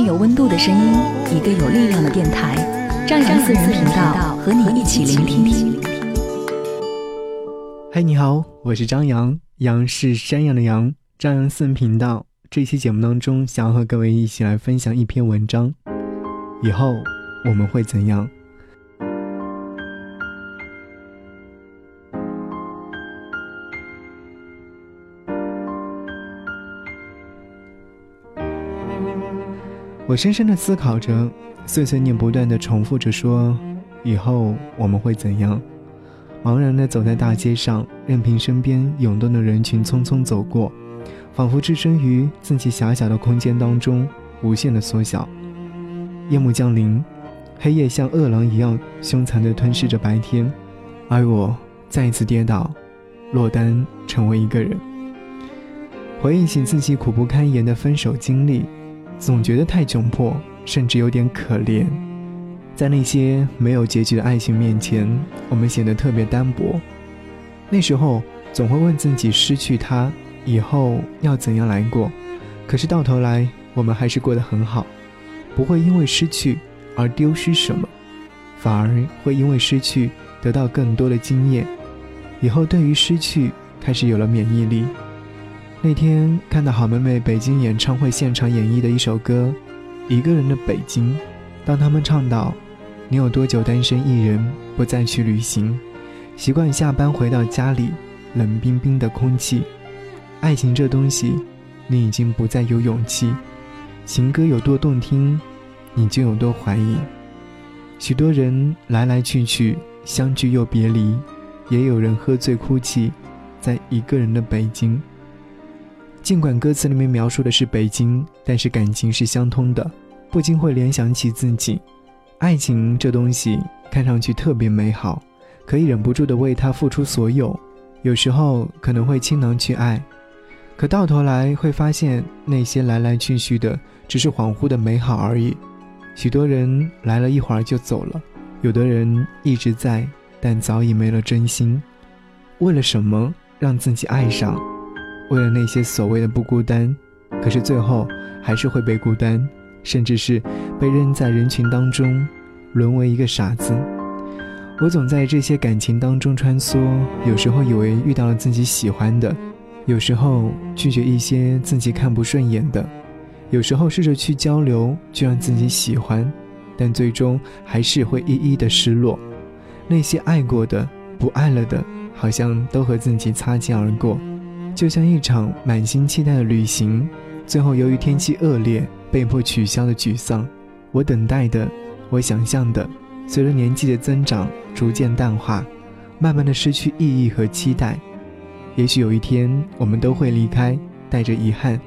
有温度的声音，一个有力量的电台，张扬私人频道和你一起聆听。嗨，你好，我是张扬，杨是山羊的羊，张扬私人频道。这期节目当中，想要和各位一起来分享一篇文章。以后我们会怎样？我深深的思考着，碎碎念不断的重复着说：“以后我们会怎样？”茫然的走在大街上，任凭身边涌动的人群匆匆走过，仿佛置身于自己狭小的空间当中，无限的缩小。夜幕降临，黑夜像饿狼一样凶残地吞噬着白天，而我再一次跌倒，落单成为一个人。回忆起自己苦不堪言的分手经历。总觉得太窘迫，甚至有点可怜。在那些没有结局的爱情面前，我们显得特别单薄。那时候总会问自己：失去他以后要怎样来过？可是到头来，我们还是过得很好，不会因为失去而丢失什么，反而会因为失去得到更多的经验。以后对于失去开始有了免疫力。那天看到好妹妹北京演唱会现场演绎的一首歌《一个人的北京》，当他们唱到“你有多久单身一人，不再去旅行，习惯下班回到家里，冷冰冰的空气，爱情这东西，你已经不再有勇气。情歌有多动听，你就有多怀疑。许多人来来去去，相聚又别离，也有人喝醉哭泣，在一个人的北京。”尽管歌词里面描述的是北京，但是感情是相通的，不禁会联想起自己。爱情这东西看上去特别美好，可以忍不住的为它付出所有。有时候可能会倾囊去爱，可到头来会发现那些来来去去的只是恍惚的美好而已。许多人来了一会儿就走了，有的人一直在，但早已没了真心。为了什么让自己爱上？为了那些所谓的不孤单，可是最后还是会被孤单，甚至是被扔在人群当中，沦为一个傻子。我总在这些感情当中穿梭，有时候以为遇到了自己喜欢的，有时候拒绝一些自己看不顺眼的，有时候试着去交流，去让自己喜欢，但最终还是会一一的失落。那些爱过的、不爱了的，好像都和自己擦肩而过。就像一场满心期待的旅行，最后由于天气恶劣被迫取消的沮丧。我等待的，我想象的，随着年纪的增长逐渐淡化，慢慢的失去意义和期待。也许有一天我们都会离开，带着遗憾。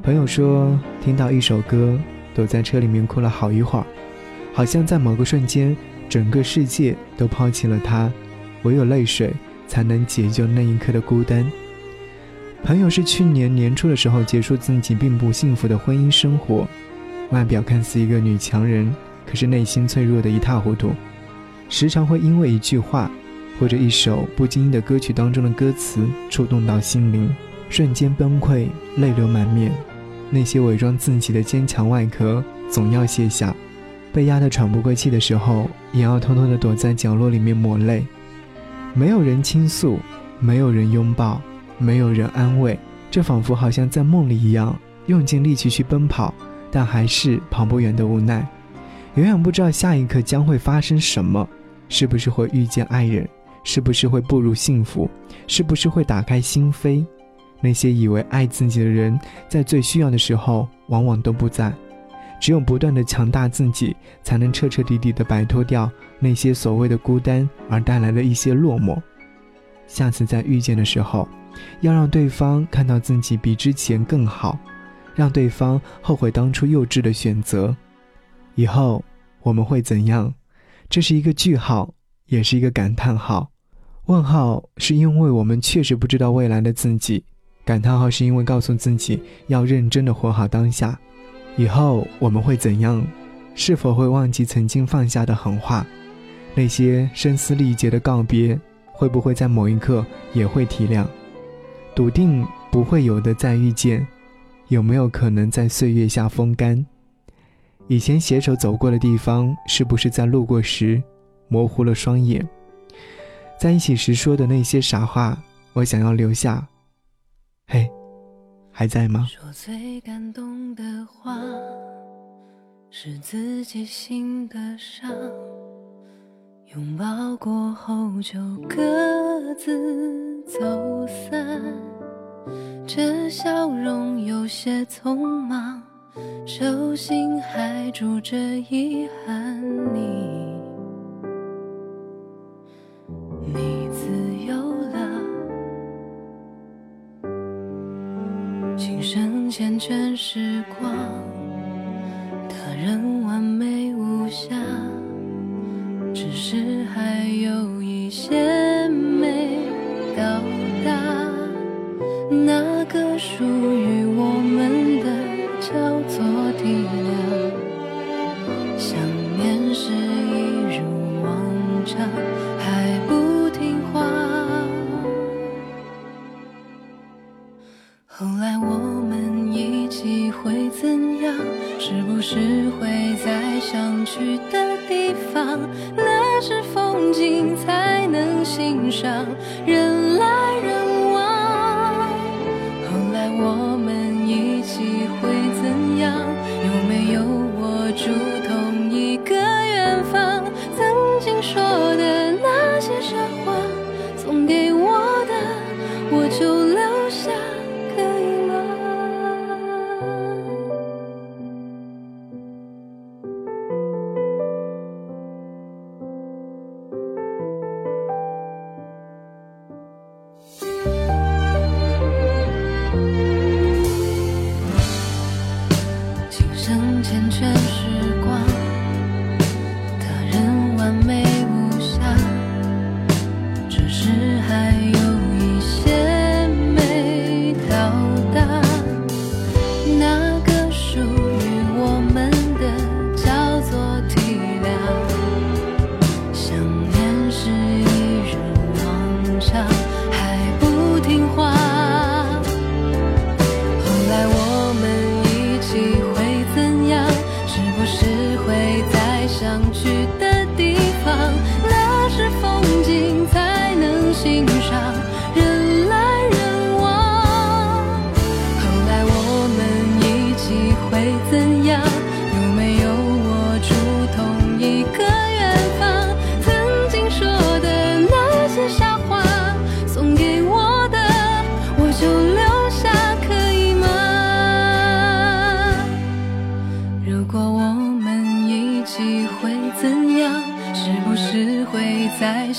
朋友说，听到一首歌，躲在车里面哭了好一会儿，好像在某个瞬间，整个世界都抛弃了他，唯有泪水才能解救那一刻的孤单。朋友是去年年初的时候结束自己并不幸福的婚姻生活，外表看似一个女强人，可是内心脆弱的一塌糊涂，时常会因为一句话或者一首不经意的歌曲当中的歌词触动到心灵，瞬间崩溃，泪流满面。那些伪装自己的坚强外壳总要卸下，被压得喘不过气的时候，也要偷偷的躲在角落里面抹泪。没有人倾诉，没有人拥抱。没有人安慰，这仿佛好像在梦里一样，用尽力气去奔跑，但还是跑不远的无奈。永远不知道下一刻将会发生什么，是不是会遇见爱人，是不是会步入幸福，是不是会打开心扉。那些以为爱自己的人，在最需要的时候，往往都不在。只有不断的强大自己，才能彻彻底底的摆脱掉那些所谓的孤单而带来的一些落寞。下次再遇见的时候。要让对方看到自己比之前更好，让对方后悔当初幼稚的选择。以后我们会怎样？这是一个句号，也是一个感叹号。问号是因为我们确实不知道未来的自己，感叹号是因为告诉自己要认真的活好当下。以后我们会怎样？是否会忘记曾经放下的狠话？那些声嘶力竭的告别，会不会在某一刻也会体谅？笃定不会有的再遇见，有没有可能在岁月下风干？以前携手走过的地方，是不是在路过时模糊了双眼？在一起时说的那些傻话，我想要留下。嘿，还在吗？说最感动的话，是自己心的伤。拥抱过后就各自走散，这笑容有些匆忙，手心还住着遗憾。你。你自由了，琴声缱绻时光，他人完还有一些没到达，那个属于我们的叫做体谅，想念是一如往常，还不听话。后来我们一起会怎样？是不是会在想去的地方？上，人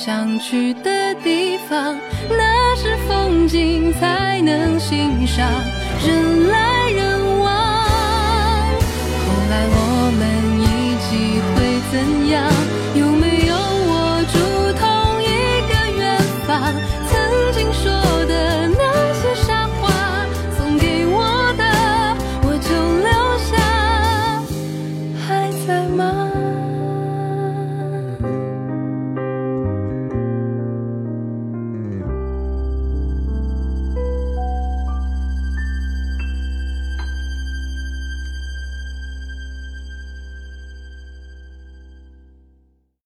想去的地方那是风景才能欣赏人来人往后来我们一起会怎样有没有握住同一个远方？曾经说的那些傻话送给我的我就留下还在吗？